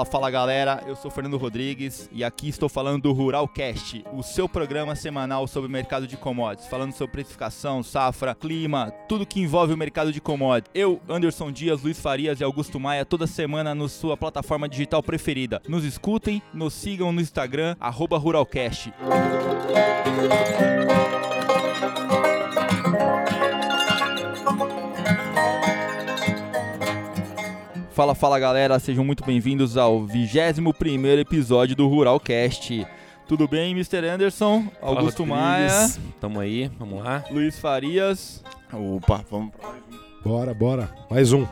Fala, fala galera, eu sou Fernando Rodrigues e aqui estou falando do Ruralcast, o seu programa semanal sobre o mercado de commodities, falando sobre precificação, safra, clima, tudo que envolve o mercado de commodities. Eu, Anderson Dias, Luiz Farias e Augusto Maia, toda semana na sua plataforma digital preferida. Nos escutem, nos sigam no Instagram, arroba Ruralcast. Fala, fala galera, sejam muito bem-vindos ao 21 episódio do Ruralcast. Tudo bem, Mr. Anderson? Augusto Maia, Tamo aí, vamos lá. Luiz Farias. Opa, vamos pra Bora, bora. Mais um.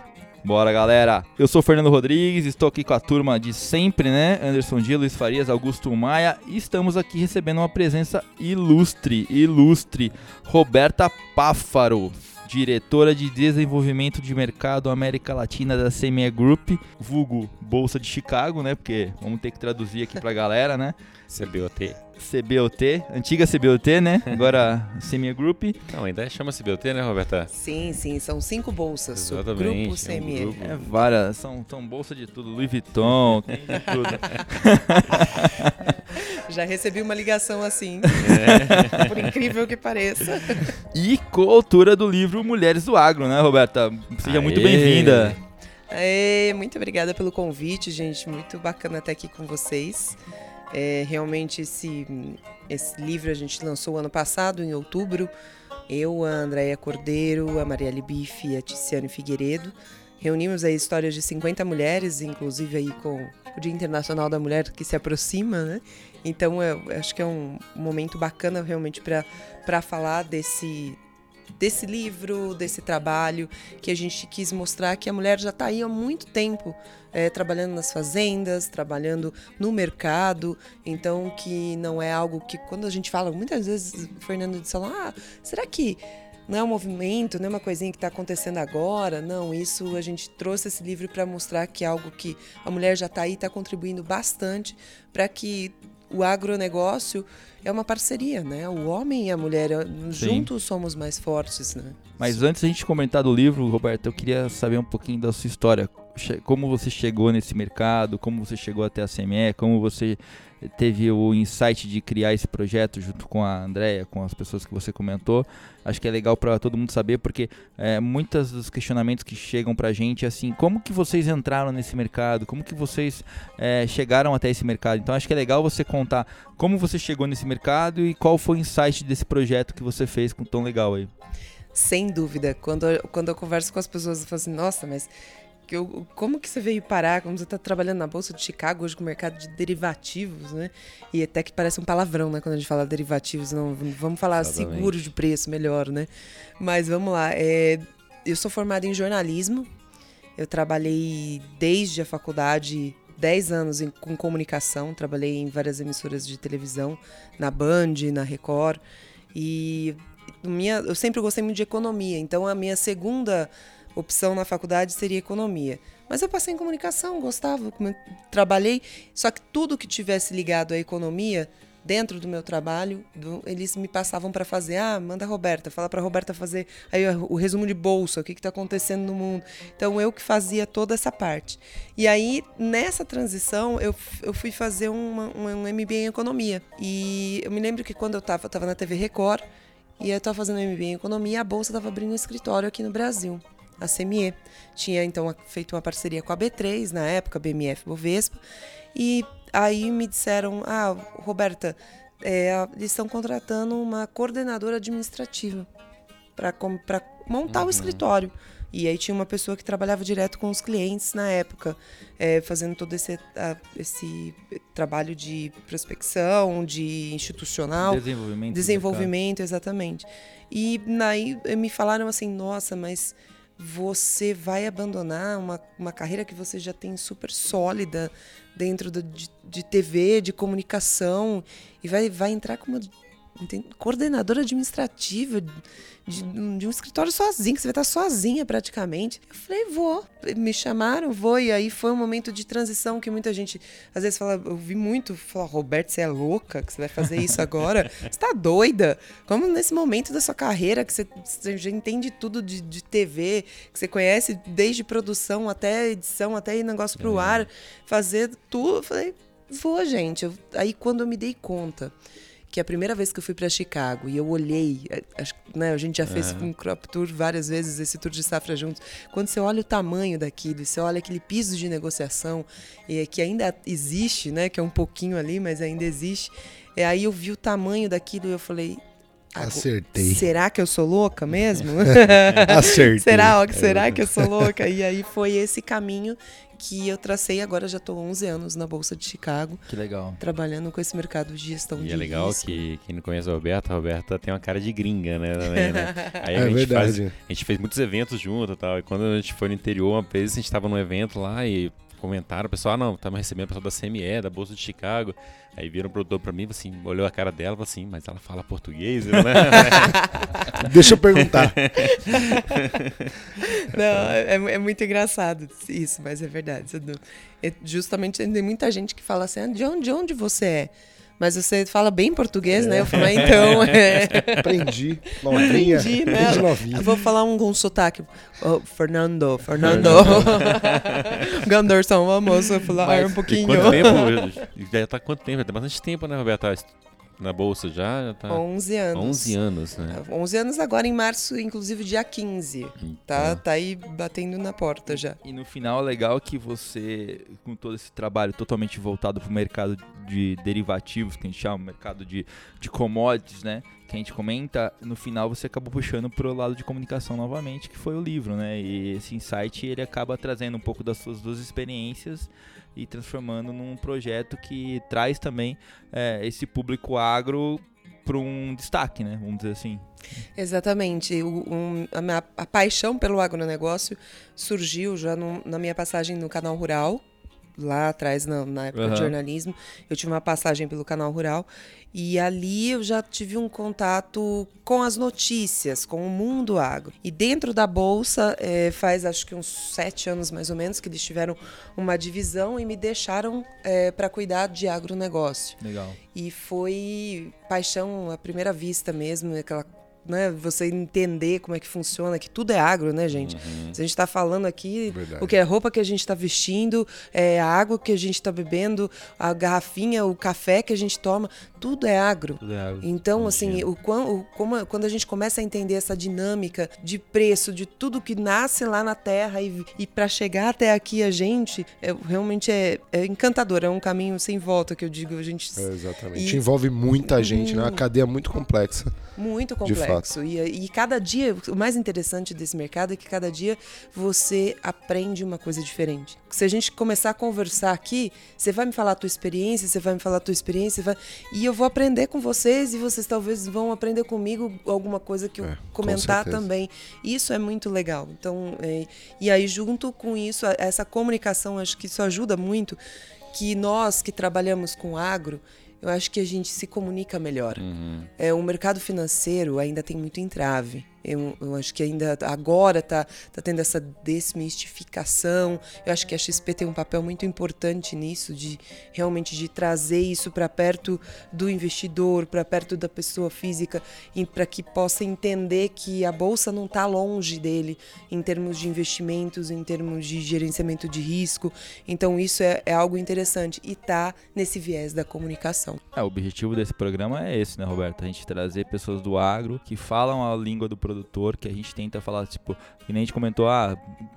Bora, galera. Eu sou Fernando Rodrigues, estou aqui com a turma de sempre, né? Anderson Dia, Luiz Farias, Augusto Maia. E estamos aqui recebendo uma presença ilustre, ilustre. Roberta Páfaro, diretora de desenvolvimento de mercado América Latina da CME Group, vulgo Bolsa de Chicago, né? Porque vamos ter que traduzir aqui pra galera, né? CBOT. CBOT, antiga CBOT, né? Agora CME Group. Não, ainda chama CBOT, né, Roberta? Sim, sim, são cinco bolsas. Exatamente, grupo é um CME. grupo. É várias, são, são bolsa de tudo, Louis Vuitton, tem de tudo. Já recebi uma ligação assim, É. por incrível que pareça. E coautora do livro Mulheres do Agro, né, Roberta? Seja muito Aê! bem-vinda. É, muito obrigada pelo convite, gente. Muito bacana estar aqui com vocês. É, realmente esse, esse livro a gente lançou ano passado, em outubro. Eu, a Andréia Cordeiro, a Marielle Bife e a Ticiane Figueiredo. Reunimos aí histórias de 50 mulheres, inclusive aí com o Dia Internacional da Mulher que se aproxima, né? Então eu acho que é um momento bacana realmente para falar desse, desse livro, desse trabalho, que a gente quis mostrar que a mulher já está aí há muito tempo é, trabalhando nas fazendas, trabalhando no mercado, então que não é algo que quando a gente fala, muitas vezes, Fernando disse, ah, será que não é um movimento, não é uma coisinha que está acontecendo agora? Não, isso a gente trouxe esse livro para mostrar que é algo que a mulher já está aí, está contribuindo bastante para que o agronegócio é uma parceria, né? O homem e a mulher juntos somos mais fortes, né? Mas antes da gente comentar do livro, Roberta, eu queria saber um pouquinho da sua história. Como você chegou nesse mercado, como você chegou até a CME, como você teve o insight de criar esse projeto junto com a Andrea, com as pessoas que você comentou. Acho que é legal para todo mundo saber, porque é, muitos dos questionamentos que chegam pra gente é assim, como que vocês entraram nesse mercado? Como que vocês é, chegaram até esse mercado? Então acho que é legal você contar como você chegou nesse mercado e qual foi o insight desse projeto que você fez com tão legal aí. Sem dúvida. Quando, quando eu converso com as pessoas, eu falo assim, nossa, mas eu- como que você veio parar? Como você está trabalhando na Bolsa de Chicago hoje com o mercado de derivativos, né? E até que parece um palavrão, né? Quando a gente fala derivativos, não, vamos falar Exatamente. seguro de preço, melhor, né? Mas vamos lá. é, eu sou formada em jornalismo. Eu trabalhei desde a faculdade 10 anos em- com comunicação. Trabalhei em várias emissoras de televisão, na Band, na Record. E minha, eu sempre gostei muito de economia, então a minha segunda opção na faculdade seria economia. Mas eu passei em comunicação, gostava, trabalhei, só que tudo que tivesse ligado à economia, dentro do meu trabalho, do- eles me passavam para fazer, ah, manda a Roberta, fala para Roberta fazer aí o resumo de bolsa, o que está acontecendo no mundo. Então eu que fazia toda essa parte. E aí, nessa transição, eu, eu fui fazer uma- um, MBA em economia. E eu me lembro que quando eu estava tava na TV Record, e eu estava fazendo MBA em economia, a bolsa estava abrindo um escritório aqui no Brasil, a CME. Tinha então feito uma parceria com a B3 na época, BMF Bovespa, e aí me disseram: "Ah, Roberta, é, eles estão contratando uma coordenadora administrativa para montar o escritório. E aí tinha uma pessoa que trabalhava direto com os clientes na época, é, fazendo todo esse, a- esse trabalho de prospecção, de institucional. Desenvolvimento. Desenvolvimento, exatamente. E aí me falaram assim, nossa, mas você vai abandonar uma, uma carreira que você já tem super sólida dentro do- de, de TV, de comunicação, e vai, vai entrar com uma, coordenadora administrativa de, de um escritório sozinha, que você vai estar sozinha praticamente. Eu falei, vou. Me chamaram, vou. E aí foi um momento de transição que muita gente, às vezes, fala, eu vi muito, fala, Roberto, você é louca que você vai fazer isso agora? Você tá doida? Como nesse momento da sua carreira, que você, você já entende tudo de, de TV, que você conhece desde produção até edição, até negócio pro ar, fazer tudo. Eu falei, vou, gente. Eu- aí quando eu me dei conta que a primeira vez que eu fui para Chicago e eu olhei, eh, acho, né, a gente já fez um crop tour várias vezes, esse tour de safra juntos. Quando você olha o tamanho daquilo, você olha aquele piso de negociação e que ainda existe, né, que é um pouquinho ali, mas ainda existe. E aí eu vi o tamanho daquilo e eu falei, "Ah, Acertei. será que eu sou louca mesmo? Acertei. será, ó, É será que eu sou louca? E aí foi esse caminho que eu tracei. Agora já estou 11 anos na Bolsa de Chicago, Que legal. trabalhando com esse mercado de gestão E de é legal risco. que quem não conhece a Roberta, a Roberta tem uma cara de gringa, né? Também, né? Aí a É gente faz- verdade. a gente fez muitos eventos junto e tal. E quando a gente foi no interior, uma vez a gente tava num evento lá e comentaram, o pessoal, ah, não, tava recebendo o pessoal da CME, da Bolsa de Chicago. Aí viram o produtor pra mim, assim, olhou a cara dela e falou assim, mas ela fala português, né? Deixa eu perguntar. Não, é, é muito engraçado isso, mas é verdade. É justamente tem muita gente que fala assim, ah, de onde, de onde você é? Mas você fala bem português, né? Eu falo, ah, então, é... Aprendi. Novinha. Aprendi, né? Novinha. Eu vou falar um com sotaque. Oh, Fernando, Fernando. Ganderson, vamos falar Mas- um E pouquinho. quanto tempo? Já tá quanto tempo? Já tem bastante tempo, né, Roberta? Na Bolsa já? Já tá 11 anos. 11 anos, né? 11 anos agora em março, inclusive dia 15. Tá, tá aí batendo na porta já. E no final, legal que você, com todo esse trabalho totalmente voltado para o mercado de derivativos, que a gente chama, mercado de, de commodities, né? Que a gente comenta, no final você acabou puxando pro lado de comunicação novamente, que foi o livro, né? E esse insight ele acaba trazendo um pouco das suas duas experiências e transformando num projeto que traz também é, esse público agro para um destaque, né? Vamos dizer assim. Exatamente. O- um- a, minha, a paixão pelo agronegócio surgiu já no- na minha passagem no Canal Rural, lá atrás, na, na época Aham. de jornalismo. Eu tive uma passagem pelo Canal Rural e ali eu já tive um contato com as notícias, com o mundo agro. E dentro da Bolsa, eh, faz acho que uns sete anos mais ou menos que eles tiveram uma divisão e me deixaram para cuidar de agronegócio. Legal. E foi paixão à primeira vista mesmo, aquela, né, você entender como é que funciona, que tudo é agro, né, gente? Se a gente está falando aqui, Verdade. o que é roupa que a gente está vestindo, é a água que a gente está bebendo, a garrafinha, o café que a gente toma, tudo é agro. Tudo é água. Então, assim, o, o- como- quando a gente começa a entender essa dinâmica de preço, de tudo que nasce lá na terra e, e para chegar até aqui a gente, é, realmente é, é encantador, é um caminho sem volta que eu digo, a gente É, exatamente. E- Envolve muita gente, né? Uma cadeia muito complexa. muito complexo. E, e cada dia, o mais interessante desse mercado é que cada dia você aprende uma coisa diferente. Se a gente começar a conversar aqui, você vai me falar a tua experiência, você vai me falar a tua experiência, vai- e eu vou aprender com vocês e vocês talvez vão aprender comigo alguma coisa que eu É, com comentar também. Isso é muito legal. Então, é, e aí junto com isso, essa comunicação, acho que isso ajuda muito que nós que trabalhamos com agro, eu acho que a gente se comunica melhor. É, o mercado financeiro ainda tem muito entrave. Eu, eu acho que ainda agora está tá tendo essa desmistificação. Eu acho que a XP tem um papel muito importante nisso, de realmente de trazer isso para perto do investidor, para perto da pessoa física, para que possa entender que a bolsa não está longe dele em termos de investimentos, em termos de gerenciamento de risco. Então isso é, é algo interessante e está nesse viés da comunicação. É, o objetivo desse programa é esse, né, Roberto? A gente trazer pessoas do agro que falam a língua do produtor, que a gente tenta falar, tipo, que nem a gente comentou, ah,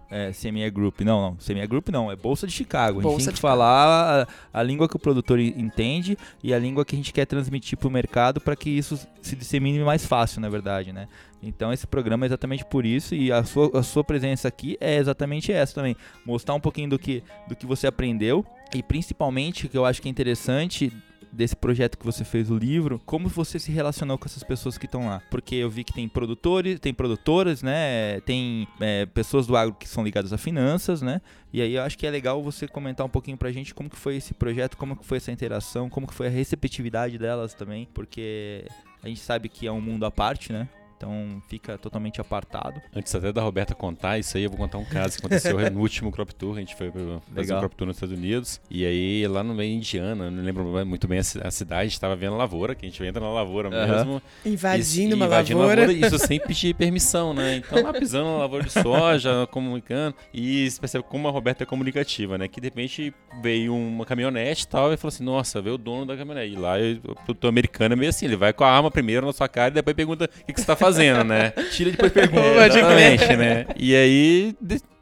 é, CME Group. Não, não, CME Group não, é Bolsa de Chicago. A gente Bolsa tem que falar a, a língua que o produtor entende e a língua que a gente quer transmitir pro mercado para que isso se dissemine mais fácil, na verdade, né? Então esse programa é exatamente por isso e a sua, a sua presença aqui é exatamente essa também. Mostrar um pouquinho do que, do que você aprendeu e principalmente, que eu acho que é interessante desse projeto que você fez o livro, como você se relacionou com essas pessoas que estão lá? Porque eu vi que tem produtores, tem produtoras, né? Tem é, pessoas do agro que são ligadas a finanças, né? E aí eu acho que é legal você comentar um pouquinho pra gente como que foi esse projeto, como que foi essa interação, como que foi a receptividade delas também, porque a gente sabe que é um mundo à parte, né? Então fica totalmente apartado. Antes até da Roberta contar isso aí, eu vou contar um caso que aconteceu no último Crop Tour. A gente foi fazer Legal. um Crop Tour nos Estados Unidos. E aí, lá no meio Indiana, não lembro muito bem a ci- a cidade, a gente tava vendo a lavoura, que a gente entra na lavoura mesmo. Invadindo Isso- uma invadindo a lavoura. Isso sem pedir permissão, né? Então lá pisando na lavoura de soja, comunicando. E você percebe como a Roberta é comunicativa, né? Que de repente veio uma caminhonete e tal, e falou assim: Nossa, veio o dono da caminhonete. E lá o produtor americano é meio assim: ele vai com a arma primeiro na sua cara e depois pergunta o que, que você tá fazendo, né? Tira e depois pergunta. É, exatamente, né? E aí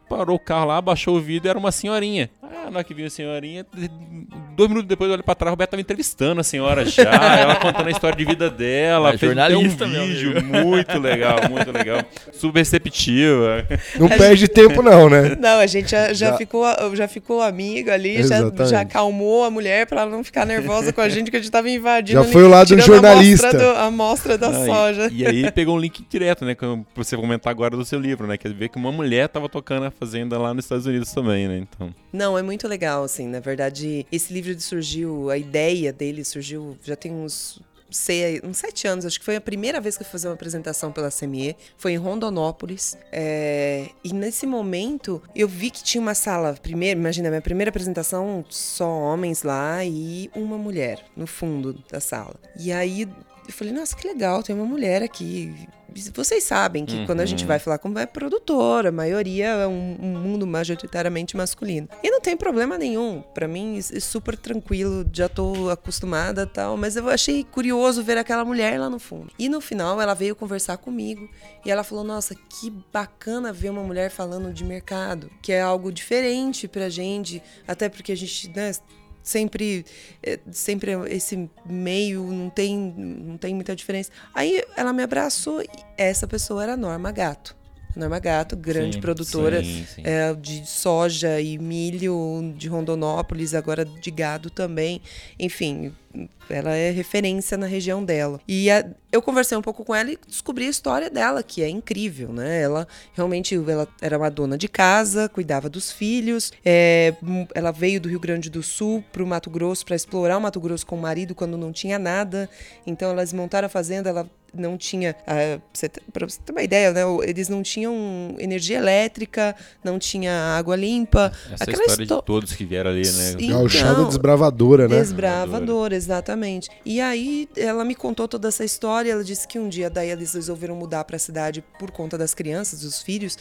parou o carro lá, baixou o vidro, era uma senhorinha. Ah, na hora que viu a senhorinha, dois minutos depois eu olho pra trás, a Roberta tava entrevistando a senhora já, ela contando a história de vida dela, É fez um jornalista, meu vídeo muito legal, muito legal, super receptiva. Não perde tempo, não, né? Não, a gente já, já Já- ficou, já ficou amigo ali, já, já acalmou a mulher pra ela não ficar nervosa com a gente, que a gente tava invadindo. Já foi o lado tirando jornalista. A amostra, do- a amostra da Ah, e- soja. E, aí pegou um link direto, né, pra você comentar agora do seu livro, né, quer ver que uma mulher tava tocando a fazenda lá nos Estados Unidos também, né, então... Não, é muito legal, assim, na verdade, esse livro surgiu, a ideia dele surgiu, já tem uns, sei, uns sete anos, acho que foi a primeira vez que eu fui fazer uma apresentação pela CME, foi em Rondonópolis, é, e nesse momento eu vi que tinha uma sala, primeiro, imagina, minha primeira apresentação, só homens lá e uma mulher no fundo da sala. E aí eu falei, nossa, que legal, tem uma mulher aqui. Vocês sabem que quando a gente Uhum. vai falar com é produtora, a maioria é um, um mundo majoritariamente masculino. E não tem problema nenhum. Pra mim, isso é super tranquilo, já tô acostumada e tal. Mas eu achei curioso ver aquela mulher lá no fundo. E no final, ela veio conversar comigo e ela falou: Nossa, que bacana ver uma mulher falando de mercado, que é algo diferente pra gente, até porque a gente, né, sempre é, sempre esse meio não tem não tem muita diferença. Aí ela me abraçou e essa pessoa era a Norma Gato. Norma Gato, grande Sim, produtora Sim, sim. é, de soja e milho de Rondonópolis, agora de gado também. Enfim, ela é referência na região dela. E a- eu conversei um pouco com ela e descobri a história dela, que é incrível, né? Ela realmente ela era uma dona de casa, cuidava dos filhos. é, m- ela veio do Rio Grande do Sul para o Mato Grosso para explorar o Mato Grosso com o marido quando não tinha nada. Então elas montaram a fazenda, ela não tinha, ah, para você ter uma ideia, né? o- Eles não tinham energia elétrica, não tinha água limpa. Essa aquela história histó- de todos que vieram ali, né? Gauchada Então, desbravadora, né? Desbravadora, exatamente. E aí ela me contou toda essa história. Ela disse que um dia daí eles resolveram mudar para a cidade por conta das crianças, dos filhos.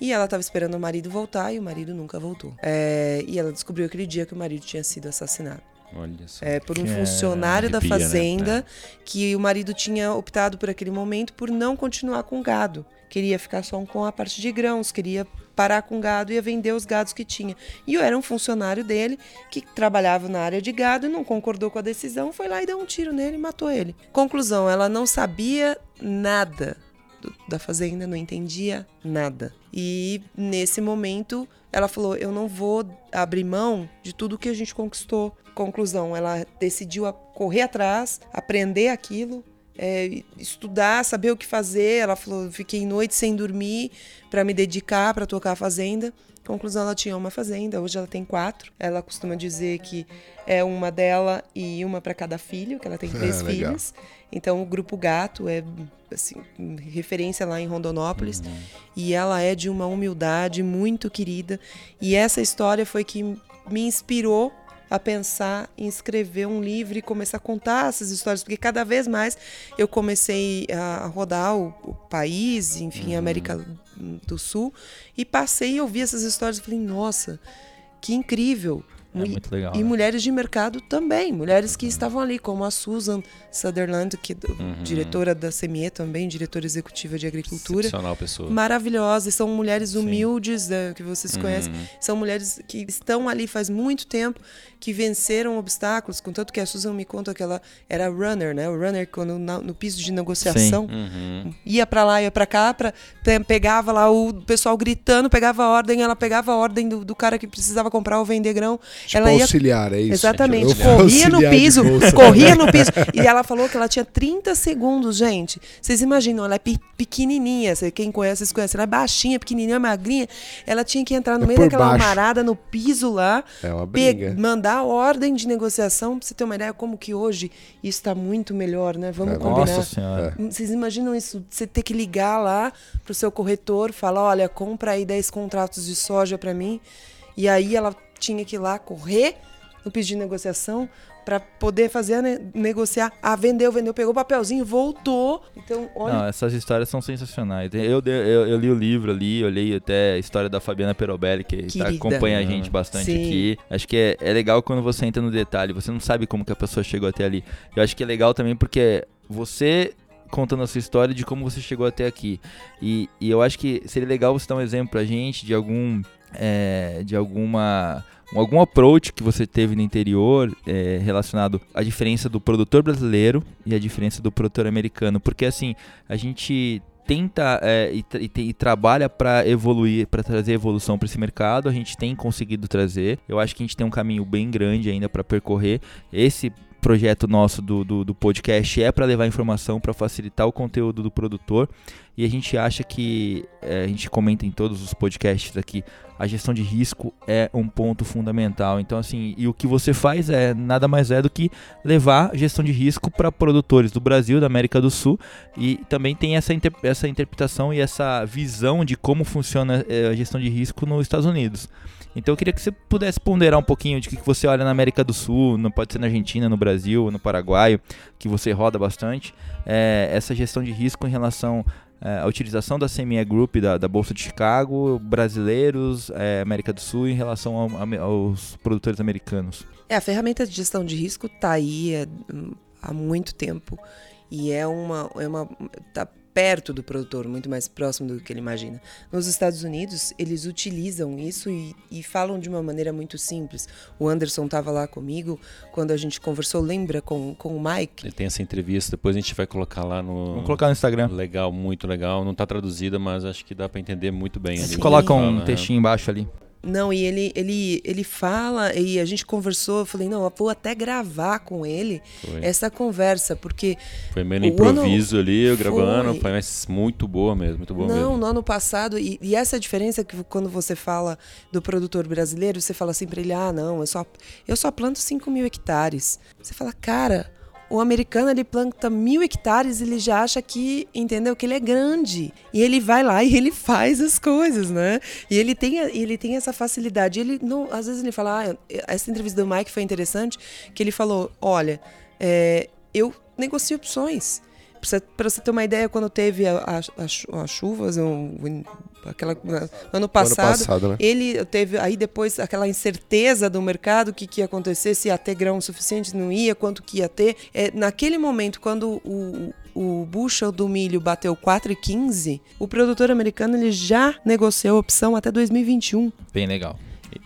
E ela estava esperando o marido voltar e o marido nunca voltou. É, e ela descobriu aquele dia que o marido tinha sido assassinado. Olha só. É, por um Que funcionário da arrepia, né? fazenda que o marido tinha optado por aquele momento por não continuar com gado. Queria ficar só com a parte de grãos, queria parar com gado ia vender os gados que tinha. E eu era um funcionário dele que trabalhava na área de gado e não concordou com a decisão, foi lá e deu um tiro nele e matou ele. Conclusão, ela não sabia nada do- da fazenda, não entendia nada. E nesse momento ela falou: Eu não vou abrir mão de tudo que a gente conquistou. Conclusão, ela decidiu correr atrás, aprender aquilo. É, estudar, saber o que fazer. Ela falou: fiquei noite sem dormir para me dedicar para tocar a fazenda. Conclusão, ela tinha uma fazenda, hoje ela tem quatro. Ela costuma dizer que é uma dela e uma para cada filho, que ela tem três legal. filhos. Então o grupo Gato é assim, referência lá em Rondonópolis e ela é de uma humildade muito querida e essa história foi que me inspirou a pensar em escrever um livro e começar a contar essas histórias, porque cada vez mais eu comecei a rodar o, o país, enfim, a América do Sul, e passei a ouvir essas histórias e falei, nossa, que incrível. É Mu- muito legal. e né? mulheres de mercado também, mulheres que estavam ali, como a Susan Sutherland, que é Uhum. diretora da CME também, diretora executiva de agricultura. Excepcional pessoa. Maravilhosas, são mulheres humildes né, que vocês conhecem, Uhum. são mulheres que estão ali faz muito tempo, que venceram obstáculos, contanto que a Susan me conta que ela era runner, né? O runner quando na- no piso de negociação Uhum. ia pra lá, ia pra cá, pra, pe- pegava lá o pessoal gritando, pegava a ordem, ela pegava a ordem do, do cara que precisava comprar ou vender grão, Tipo ela ia auxiliar, é isso? Exatamente. Fui Corria no piso, corria no piso. E ela falou que ela tinha 30 segundos, gente. Vocês imaginam, ela é pe- pequenininha. Quem conhece, vocês conhecem. Ela é baixinha, pequenininha, magrinha. Ela tinha que entrar no É meio daquela baixo. marada, no piso lá, É uma briga. mandar a ordem de negociação. Pra você ter uma ideia como que hoje isso está muito melhor, né? Vamos É, combinar. Nossa senhora. Vocês imaginam isso? Você ter que ligar lá pro seu corretor, falar, olha, compra aí 10 contratos de soja para mim. E aí ela tinha que ir lá correr no pedido de negociação para poder fazer negociar. Ah, vendeu, vendeu, pegou o papelzinho, voltou. Então, olha, Não, essas histórias são sensacionais. Eu, eu, eu li o livro ali, olhei até a história da Fabiana Perobelli, que tá, acompanha a gente bastante Sim. aqui. Acho que é, é legal quando você entra no detalhe, você não sabe como que a pessoa chegou até ali. Eu acho que é legal também porque você contando a sua história de como você chegou até aqui. E, e eu acho que seria legal você dar um exemplo pra gente de algum. é, de alguma. Algum approach que você teve no interior é, relacionado à diferença do produtor brasileiro e a diferença do produtor americano. Porque assim, a gente tenta é, e, e e trabalha para evoluir, para trazer evolução para esse mercado. A gente tem conseguido trazer. Eu acho que a gente tem um caminho bem grande ainda para percorrer. Esse projeto nosso do, do, do podcast é para levar informação, para facilitar o conteúdo do produtor. E a gente acha que, é, a gente comenta em todos os podcasts aqui, a gestão de risco é um ponto fundamental. Então, assim, e o que você faz é nada mais é do que levar gestão de risco para produtores do Brasil, da América do Sul, e também tem essa, inter- essa interpretação e essa visão de como funciona eh, a gestão de risco nos Estados Unidos. Então eu queria que você pudesse ponderar um pouquinho de que você olha na América do Sul, não pode ser na Argentina, no Brasil, no Paraguai, que você roda bastante, eh, essa gestão de risco em relação à utilização da CME Group, da, da Bolsa de Chicago, brasileiros, eh, América do Sul, em relação ao- aos produtores americanos. É, a ferramenta de gestão de risco está aí é, hum, há muito tempo e é uma, é uma tá perto do produtor, muito mais próximo do que ele imagina. Nos Estados Unidos, eles utilizam isso e, e falam de uma maneira muito simples. O Anderson estava lá comigo quando a gente conversou, lembra, com, com o Mike? Ele tem essa entrevista, depois a gente vai colocar lá no. Vamos colocar no Instagram. Legal, muito legal. Não tá traduzida, mas acho que dá pra entender muito bem. o que coloca um fala, textinho embaixo ali. Não, e ele, ele, ele fala, e a gente conversou, eu falei, não, eu vou até gravar com ele Foi, essa conversa, porque foi meio no o ano- improviso ali, eu gravando. Foi. Mas muito boa mesmo, muito boa Não, mesmo. no ano passado, e, e essa é a diferença que quando você fala do produtor brasileiro, você fala assim pra ele, ah, não, eu só, eu só planto 5 mil hectares. Você fala, cara, o americano ele planta mil hectares ele já acha que, entendeu, que ele é grande. E ele vai lá e ele faz as coisas, né? E ele tem, ele tem essa facilidade. Ele não, às vezes ele fala, ah, essa entrevista do Mike foi interessante, que ele falou, olha, é, eu negocio opções. Pra você, ter uma ideia, quando teve as chuvas, um- aquela, ano Ano passado, passado, né? ele teve aí depois aquela incerteza do mercado, o que, que ia acontecer, se ia ter grão suficiente, não ia, quanto que ia ter. É, naquele momento, quando o, o bushel do milho bateu 4,15, o produtor americano ele já negociou a opção até 2021. Bem legal.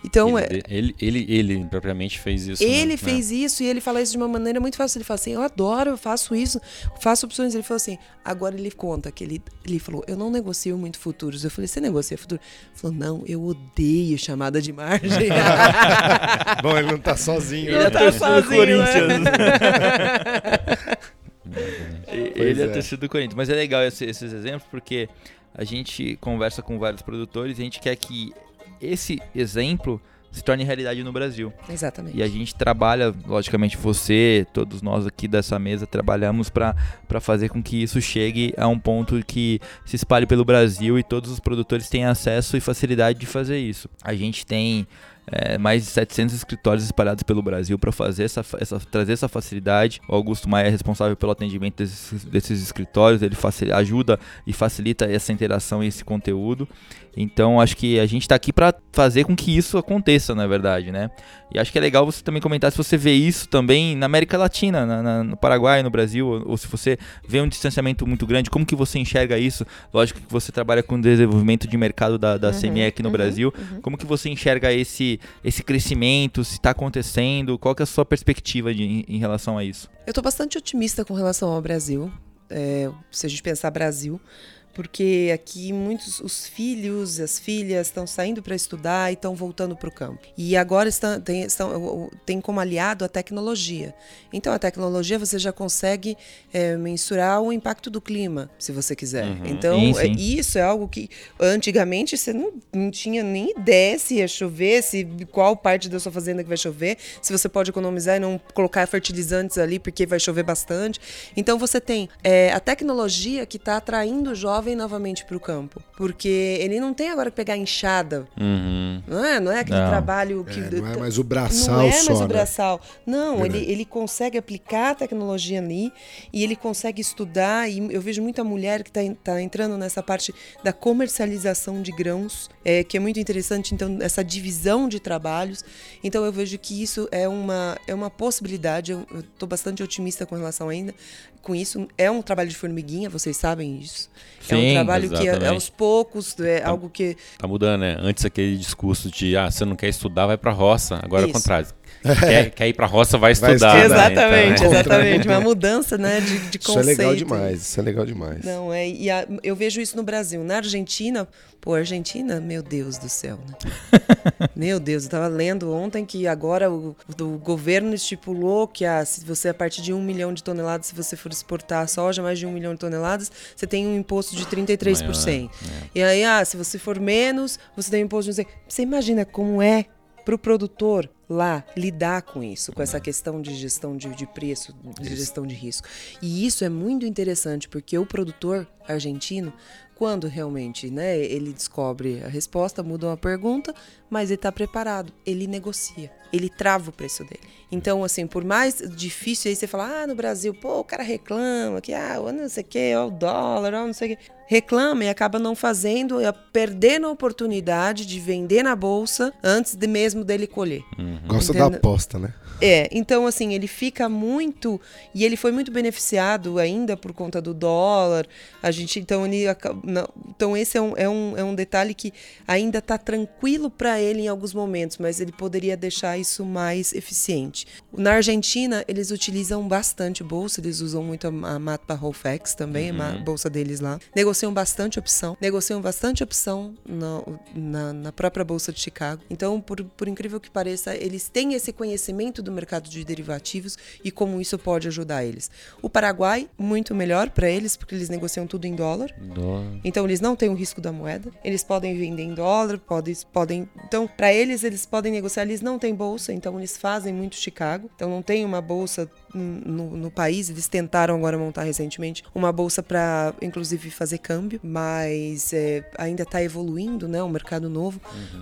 Então, é, ele, ele, ele, ele propriamente fez isso. né? ele É. fez isso e ele fala isso de uma maneira muito fácil. Ele fala assim: Eu adoro, eu faço isso, faço opções. Ele falou assim: Agora ele conta que ele, ele falou: Eu não negocio muito futuros. Eu falei: Você negocia futuro? Ele falou: Não, eu odeio chamada de margem. Bom, ele não tá sozinho. Ele né? tá sozinho, né? Pois Ele é, é. torcedor do Corinthians. Mas é legal esse- esses exemplos porque a gente conversa com vários produtores e a gente quer que esse exemplo se torne realidade no Brasil. Exatamente. E a gente trabalha, logicamente você, todos nós aqui dessa mesa, trabalhamos para fazer com que isso chegue a um ponto que se espalhe pelo Brasil e todos os produtores tenham acesso e facilidade de fazer isso. A gente tem é, mais de 700 escritórios espalhados pelo Brasil para fazer essa, essa- trazer essa facilidade. O Augusto Maia é responsável pelo atendimento desses, desses escritórios, ele ajuda e facilita essa interação e esse conteúdo. Então acho que a gente está aqui para fazer com que isso aconteça, na verdade, né? E acho que é legal você também comentar se você vê isso também na América Latina, na- na- no Paraguai, no Brasil, ou, ou se você vê um distanciamento muito grande, como que você enxerga isso? Lógico que você trabalha com desenvolvimento de mercado da, da Uhum, CME aqui no uhum, Brasil. uhum. Como que você enxerga esse, esse crescimento, se está acontecendo? Qual que é a sua perspectiva de- em, em relação a isso? Eu estou bastante otimista com relação ao Brasil. É, se a gente pensar Brasil, porque aqui muitos os filhos, as filhas estão saindo para estudar e estão voltando para o campo. E agora estão, tem, estão, tem como aliado a tecnologia. Então a tecnologia você já consegue é, mensurar o impacto do clima, se você quiser. Uhum. Então Sim, sim. é- isso é algo que antigamente você não, não tinha nem ideia se ia chover, se qual parte da sua fazenda que vai chover, se você pode economizar e não colocar fertilizantes ali porque vai chover bastante. Então você tem é, a tecnologia que está atraindo o jovem novamente para o campo, porque ele não tem agora que pegar enxada, Uhum. não é? Não é aquele Não. trabalho que É, não é mais o braçal não é mais só, o né? braçal. Não, ele, Verdade. ele consegue aplicar a tecnologia ali e ele consegue estudar. E eu vejo muita mulher que está entrando nessa parte da comercialização de grãos, é, que é muito interessante. Então, essa divisão de trabalhos. Então, eu vejo que isso é uma, é uma possibilidade. Eu estou bastante otimista com relação ainda. Com isso, é um trabalho de formiguinha, vocês sabem disso. é um Sim, trabalho que é, exatamente. aos poucos, é algo que Tá mudando, né? Antes aquele discurso de, ah, você não quer estudar, vai pra roça. Agora é o Isso. contrário. Quer, quer ir pra roça, vai Vai estudar. estudar. né? Exatamente, Então, é. exatamente. Uma mudança né, de, de Isso é conceito. legal demais, isso é legal demais. Não, é, e a- eu vejo isso no Brasil. Na Argentina, pô, Argentina, meu Deus do céu, né? meu Deus, eu tava lendo ontem que agora o, o governo estipulou que a, se você, a partir de um milhão de toneladas, se você for exportar soja, mais de um milhão de toneladas, você tem um imposto de 33%. E aí, ah, se você for menos, você tem um imposto de... Você imagina como é para o produtor lá lidar com isso, com essa questão de gestão de, de preço, de gestão de risco. E isso é muito interessante, porque o produtor argentino, quando realmente né, ele descobre a resposta, muda uma pergunta, mas ele está preparado, ele negocia, ele trava o preço dele. Então, assim, por mais difícil aí você falar, ah, no Brasil, pô, o cara reclama que, ah, não sei o que, ó, o dólar, ó, não sei o que. Reclama e acaba não fazendo, e perdendo a oportunidade de vender na bolsa antes de mesmo dele colher. Gosta Entendo. da aposta, né? É, então assim, ele fica muito. E ele foi muito beneficiado ainda por conta do dólar. A gente, então, ele, não- então esse é um, é, um, é um detalhe que ainda está tranquilo para ele em alguns momentos, mas ele poderia deixar isso mais eficiente. Na Argentina, eles utilizam bastante bolsa, eles usam muito a, a Matpa Rolfex também, a ma- bolsa deles lá. Negociam bastante opção, negociam bastante opção no- na, na própria bolsa de Chicago. Então, por, por incrível que pareça, eles têm esse conhecimento do mercado de derivativos e como isso pode ajudar eles. O Paraguai, muito melhor para eles, porque eles negociam tudo em dólar. Dó. Então eles não têm o risco da moeda. Eles podem vender em dólar, podem, podem. Então, para eles, eles podem negociar. Eles não têm bolsa, então eles fazem muito Chicago. Então não tem uma bolsa no, no país. Eles tentaram agora montar recentemente uma bolsa para, inclusive, fazer câmbio, mas é, ainda está evoluindo, né? Um mercado novo.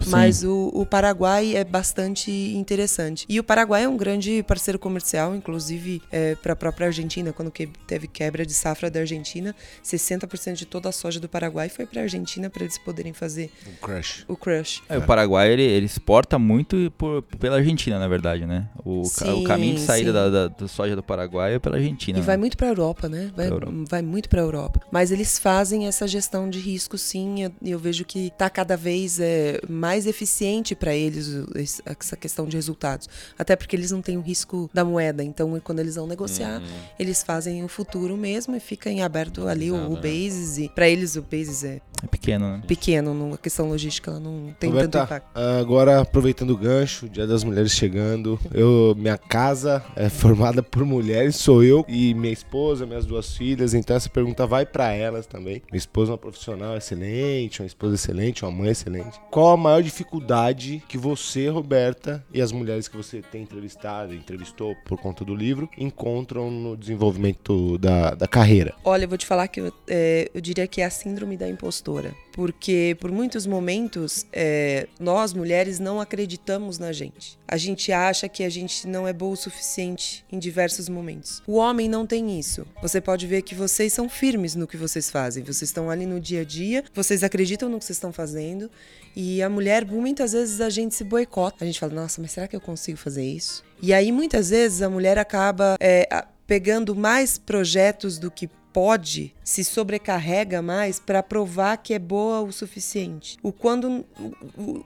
Mas o, o Paraguai é bastante interessante. E o Paraguai é um grande parceiro comercial, inclusive para a própria Argentina, quando que- teve quebra de safra da Argentina, 60% de toda a soja do Paraguai foi para a Argentina para eles poderem fazer Um crush. o crush. É, o Paraguai ele, ele exporta muito por- pela Argentina, na verdade, né? O, ca- o Sim, caminho de saída sim. da, da, da soja do Paraguai é pela Argentina. E vai né? muito para a Europa, né? Vai, Europa. vai muito para a Europa. Mas eles fazem essa gestão de risco, sim. E eu, eu vejo que está cada vez é, mais eficiente para eles o- essa questão de resultados. Até porque eles não têm o risco da moeda. Então, quando eles vão negociar, eles fazem o futuro mesmo e fica em aberto ali o, o basis. E para eles o basis é É pequeno, né? pequeno, não- a questão logística ela não tem Roberta, tanto impacto. agora aproveitando o gancho, Dia das Mulheres chegando, eu, minha casa é formada por mulheres, sou eu e minha esposa, minhas duas filhas, então essa pergunta vai pra elas também. Minha esposa é uma profissional excelente, uma esposa excelente, uma mãe excelente. Qual a maior dificuldade que você, Roberta, e as mulheres que você tem entrevistado, entrevistou por conta do livro, encontram no desenvolvimento da, da carreira? Olha, eu vou te falar que eu, é, eu diria que é a síndrome da impostora. Porque por muitos momentos é, nós mulheres não acreditamos na gente. A gente acha que a gente não é boa o suficiente em diversos momentos. O homem não tem isso. Você pode ver que vocês são firmes no que vocês fazem. Vocês estão ali no dia a dia, vocês acreditam no que vocês estão fazendo. E a mulher, muitas vezes a gente se boicota. A gente fala, nossa, mas será que eu consigo fazer isso? E aí muitas vezes a mulher acaba é, pegando mais projetos do que pode, se sobrecarrega mais para provar que é boa o suficiente. O quando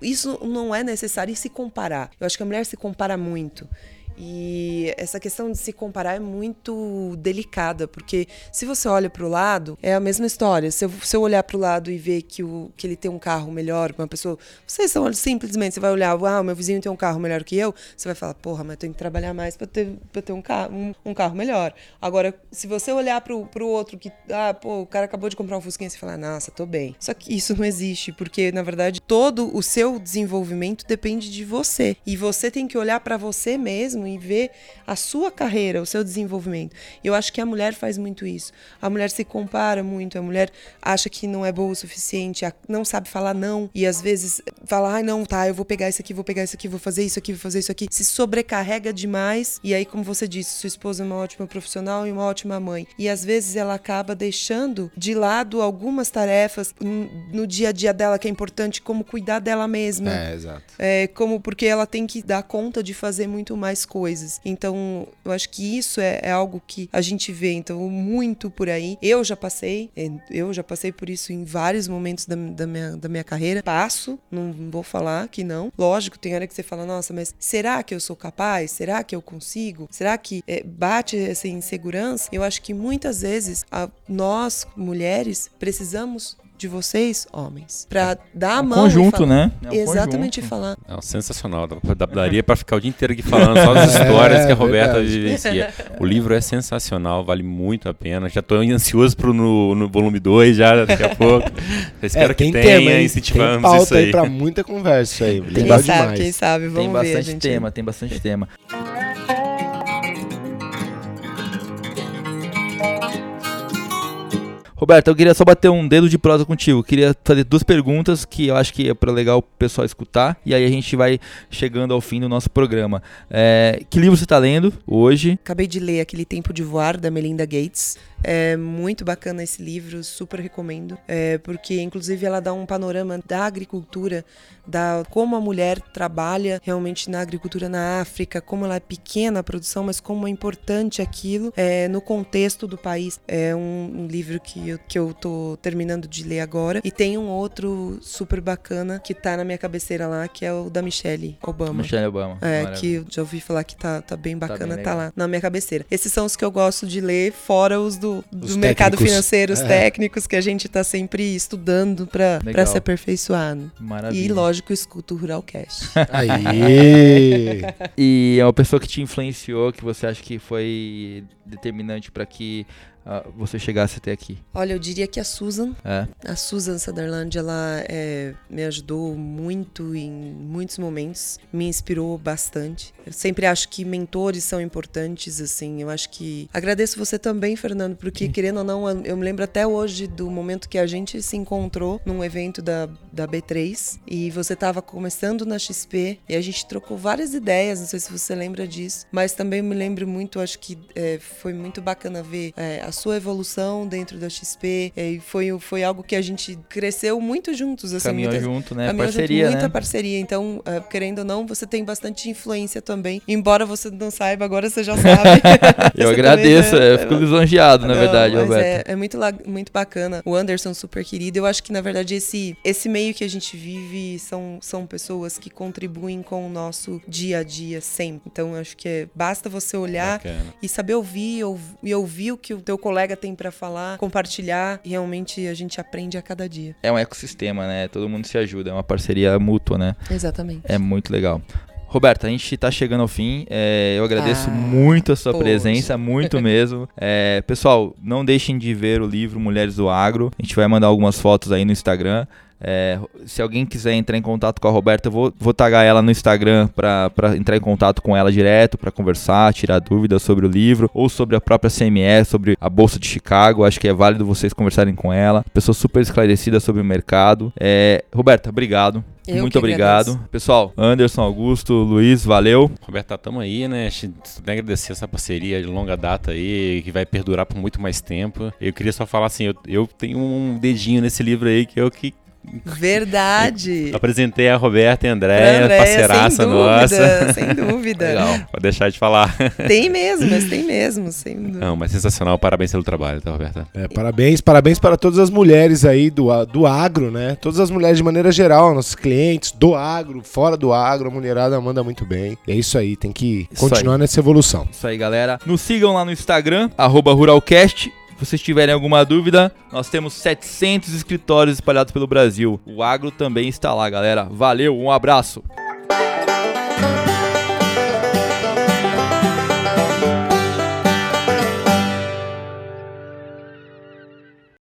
isso não é necessário e se comparar. Eu acho que a mulher se compara muito. E essa questão de se comparar é muito delicada, porque se você olha para o lado, é a mesma história. Se eu, se eu olhar para o lado e ver que, o, que ele tem um carro melhor, uma pessoa. Vocês são simplesmente, você vai olhar, ah, meu vizinho tem um carro melhor que eu, você vai falar, porra, mas eu tenho que trabalhar mais para ter, pra ter um, carro, um, um, carro melhor. Agora, se você olhar para o outro que, ah, pô, o cara acabou de comprar um Fusquinha, você fala, nossa, tô bem. Só que isso não existe, porque na verdade todo o seu desenvolvimento depende de você. E você tem que olhar para você mesmo e ver a sua carreira, o seu desenvolvimento. Eu acho que a mulher faz muito isso. A mulher se compara muito, a mulher acha que não é boa o suficiente, não sabe falar não e às vezes fala, ai ah, não, tá, eu vou pegar isso aqui, vou pegar isso aqui, vou fazer isso aqui, vou fazer isso aqui. Se sobrecarrega demais e aí, como você disse, sua esposa é uma ótima profissional e uma ótima mãe. E às vezes ela acaba deixando de lado algumas tarefas no dia a dia dela que é importante, como cuidar dela mesma. É, exato. É, como porque ela tem que dar conta de fazer muito mais coisas. Então, eu acho que isso é, é algo que a gente vê, então, muito por aí. Eu já passei, é, eu já passei por isso em vários momentos da, da, minha, da minha carreira. Passo, não vou falar que não. Lógico, tem hora que você fala, nossa, mas será que eu sou capaz? Será que eu consigo? Será que é, bate essa insegurança? Eu acho que muitas vezes a, nós, mulheres, precisamos de vocês, homens, para dar a é um mão. Conjunto, né? É um Exatamente conjunto. falar. É sensacional. Daria para ficar o dia inteiro aqui falando só as histórias é, que a Roberta vivencia. O livro é sensacional, vale muito a pena. Já estou ansioso pro no, no volume 2 já daqui a pouco. espero é, que tenha, tema, incentivamos tem pauta isso aí. aí para muita conversa aí. Quem Legal sabe, demais. quem sabe, vamos tem bastante ver, gente. tema, tem bastante tema. Roberto, eu queria só bater um dedo de prosa contigo. Eu queria fazer duas perguntas que eu acho que é para legal o pessoal escutar. E aí a gente vai chegando ao fim do nosso programa. É, que livro você está lendo hoje? Acabei de ler Aquele Tempo de Voar, da Melinda Gates. É muito bacana esse livro, super recomendo, é, porque inclusive ela dá um panorama da agricultura, da como a mulher trabalha realmente na agricultura na África, como ela é pequena a produção, mas como é importante aquilo é, no contexto do país. É um, um, livro que eu, que eu tô terminando de ler agora. E tem um outro super bacana que tá na minha cabeceira lá, que é o da Michelle Obama. Michelle Obama. É, Maravilha. que eu já ouvi falar que tá, tá bem tá bacana, tá, bem tá lá na minha cabeceira. Esses são os que eu gosto de ler, fora os do do, do mercado financeiro, os é. técnicos que a gente está sempre estudando para se aperfeiçoar. Né? Maravilha. E, lógico, escuto o Ruralcast. Aí! e é uma pessoa que te influenciou, que você acha que foi determinante para que uh, você chegasse até aqui? Olha, eu diria que a Susan. É. A Susan Sutherland, ela é, me ajudou muito em muitos momentos, me inspirou bastante. Eu sempre acho que mentores são importantes, assim. Eu acho que. Agradeço você também, Fernando, porque, Sim. querendo ou não, eu me lembro até hoje do momento que a gente se encontrou num evento da, da B3 e você estava começando na XP e a gente trocou várias ideias, não sei se você lembra disso, mas também me lembro muito, acho que é, foi muito bacana ver é, a sua evolução dentro da XP. E foi, foi algo que a gente cresceu muito juntos. Assim, Caminhou muitas, junto, né? Parceria, junto, muita né? parceria. Então, uh, querendo ou não, você tem bastante influência também. Embora você não saiba, agora você já sabe. eu agradeço, também, né? eu fico lisonjeado, na não, verdade, Roberto. É, é muito, muito bacana. O Anderson, super querido. Eu acho que, na verdade, esse, esse meio que a gente vive são, são pessoas que contribuem com o nosso dia a dia sempre. Então, eu acho que é, basta você olhar bacana. e saber ouvir e ouvir o que o teu colega tem para falar, compartilhar. E realmente a gente aprende a cada dia. É um ecossistema, né? Todo mundo se ajuda, é uma parceria mútua, né? Exatamente. É muito legal. Roberta, a gente está chegando ao fim. É, eu agradeço ah, muito a sua poxa. presença, muito mesmo. É, pessoal, não deixem de ver o livro Mulheres do Agro. A gente vai mandar algumas fotos aí no Instagram. É, se alguém quiser entrar em contato com a Roberta, eu vou, vou tagar ela no Instagram para entrar em contato com ela direto, para conversar, tirar dúvidas sobre o livro ou sobre a própria CME, sobre a Bolsa de Chicago. Acho que é válido vocês conversarem com ela. Pessoa super esclarecida sobre o mercado. É, Roberta, obrigado. Eu Muito obrigado. Agradeço. Pessoal, Anderson, Augusto, Luiz, valeu. Roberta, tamo aí, né? Agradecer essa parceria de longa data aí, que vai perdurar por muito mais tempo. Eu queria só falar assim, eu, eu tenho um dedinho nesse livro aí que eu que Verdade. Apresentei a Roberta e a Andréia, Andréia, parceiraça sem nossa. dúvida, sem dúvida. Legal. Vou deixar de falar. Tem mesmo, mas tem mesmo, sem dúvida. Não, mas sensacional. Parabéns pelo trabalho, tá, Roberta? É, parabéns, parabéns para todas as mulheres aí do, do agro, né? Todas as mulheres de maneira geral, nossos clientes do agro, fora do agro, a mulherada manda muito bem. E é isso aí, tem que Isso continuar nessa evolução. Isso aí, galera. Nos sigam lá no Instagram, arroba Ruralcast. Se vocês tiverem alguma dúvida, nós temos 700 escritórios espalhados pelo Brasil. O agro também está lá, galera. Valeu, um abraço.